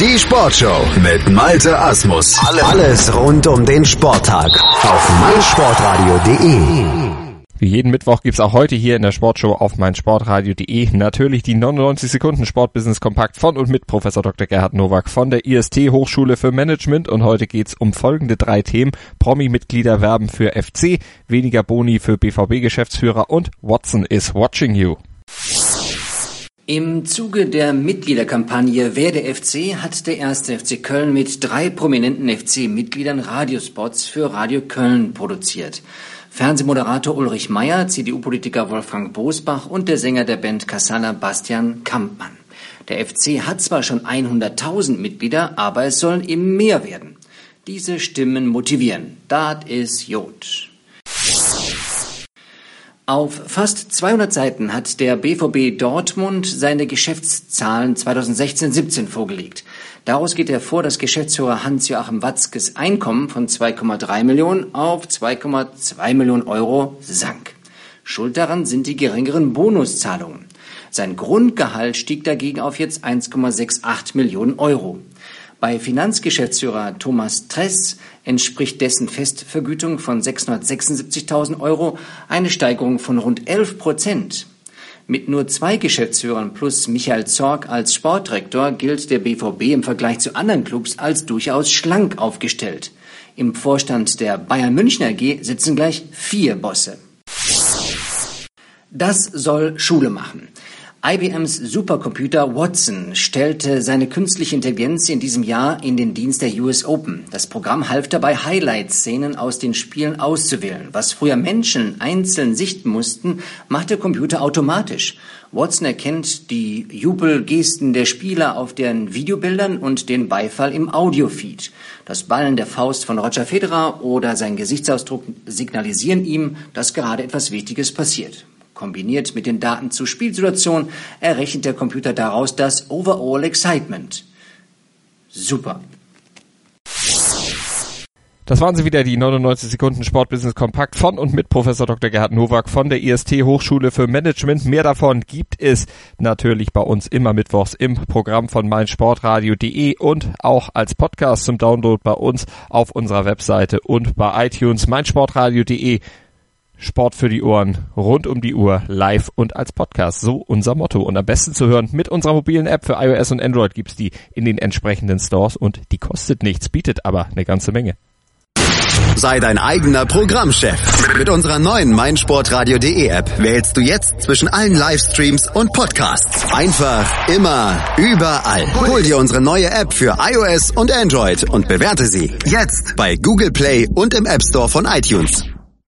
Die Sportshow mit Malte Asmus. Alles rund um den Sporttag auf meinsportradio.de. Wie jeden Mittwoch gibt's auch heute hier in der Sportshow auf meinsportradio.de natürlich die 99 Sekunden Sportbusiness Kompakt von und mit Professor Dr. Gerhard Nowak von der IST Hochschule für Management und heute geht's um folgende drei Themen. Promi-Mitglieder werben für FC, weniger Boni für BVB-Geschäftsführer und Watson is watching you. Im Zuge der Mitgliederkampagne Wer der FC hat der erste FC Köln mit drei prominenten FC-Mitgliedern Radiospots für Radio Köln produziert. Fernsehmoderator Ulrich Meyer, CDU-Politiker Wolfgang Bosbach und der Sänger der Band Kassala Bastian Kampmann. Der FC hat zwar schon 100.000 Mitglieder, aber es sollen eben mehr werden. Diese Stimmen motivieren. Dat is Jod. Auf fast 200 Seiten hat der BVB Dortmund seine Geschäftszahlen 2016-17 vorgelegt. Daraus geht hervor, dass Geschäftsführer Hans-Joachim Watzkes Einkommen von 2,3 Millionen auf 2,2 Millionen Euro sank. Schuld daran sind die geringeren Bonuszahlungen. Sein Grundgehalt stieg dagegen auf jetzt 1,68 Millionen Euro. Bei Finanzgeschäftsführer Thomas Tress entspricht dessen Festvergütung von 676.000 Euro eine Steigerung von rund 11 Prozent. Mit nur zwei Geschäftsführern plus Michael Zorg als Sportdirektor gilt der BVB im Vergleich zu anderen Clubs als durchaus schlank aufgestellt. Im Vorstand der Bayern München AG sitzen gleich vier Bosse. Das soll Schule machen. IBMs Supercomputer Watson stellte seine künstliche Intelligenz in diesem Jahr in den Dienst der US Open. Das Programm half dabei, Highlight-Szenen aus den Spielen auszuwählen. Was früher Menschen einzeln sichten mussten, macht der Computer automatisch. Watson erkennt die Jubelgesten der Spieler auf deren Videobildern und den Beifall im Audiofeed. Das Ballen der Faust von Roger Federer oder sein Gesichtsausdruck signalisieren ihm, dass gerade etwas Wichtiges passiert. Kombiniert mit den Daten zur Spielsituation errechnet der Computer daraus das Overall Excitement. Super. Das waren sie wieder, die 99 Sekunden Sportbusiness Kompakt von und mit Professor Dr. Gerhard Nowak von der IST Hochschule für Management. Mehr davon gibt es natürlich bei uns immer mittwochs im Programm von meinsportradio.de und auch als Podcast zum Download bei uns auf unserer Webseite und bei iTunes meinsportradio.de Sport für die Ohren, rund um die Uhr, live und als Podcast. So unser Motto. Und am besten zu hören mit unserer mobilen App für iOS und Android gibt's die in den entsprechenden Stores und die kostet nichts, bietet aber eine ganze Menge. Sei dein eigener Programmchef. Mit unserer neuen meinsportradio.de App wählst du jetzt zwischen allen Livestreams und Podcasts. Einfach, immer, überall. Hol dir unsere neue App für iOS und Android und bewerte sie jetzt bei Google Play und im App Store von iTunes.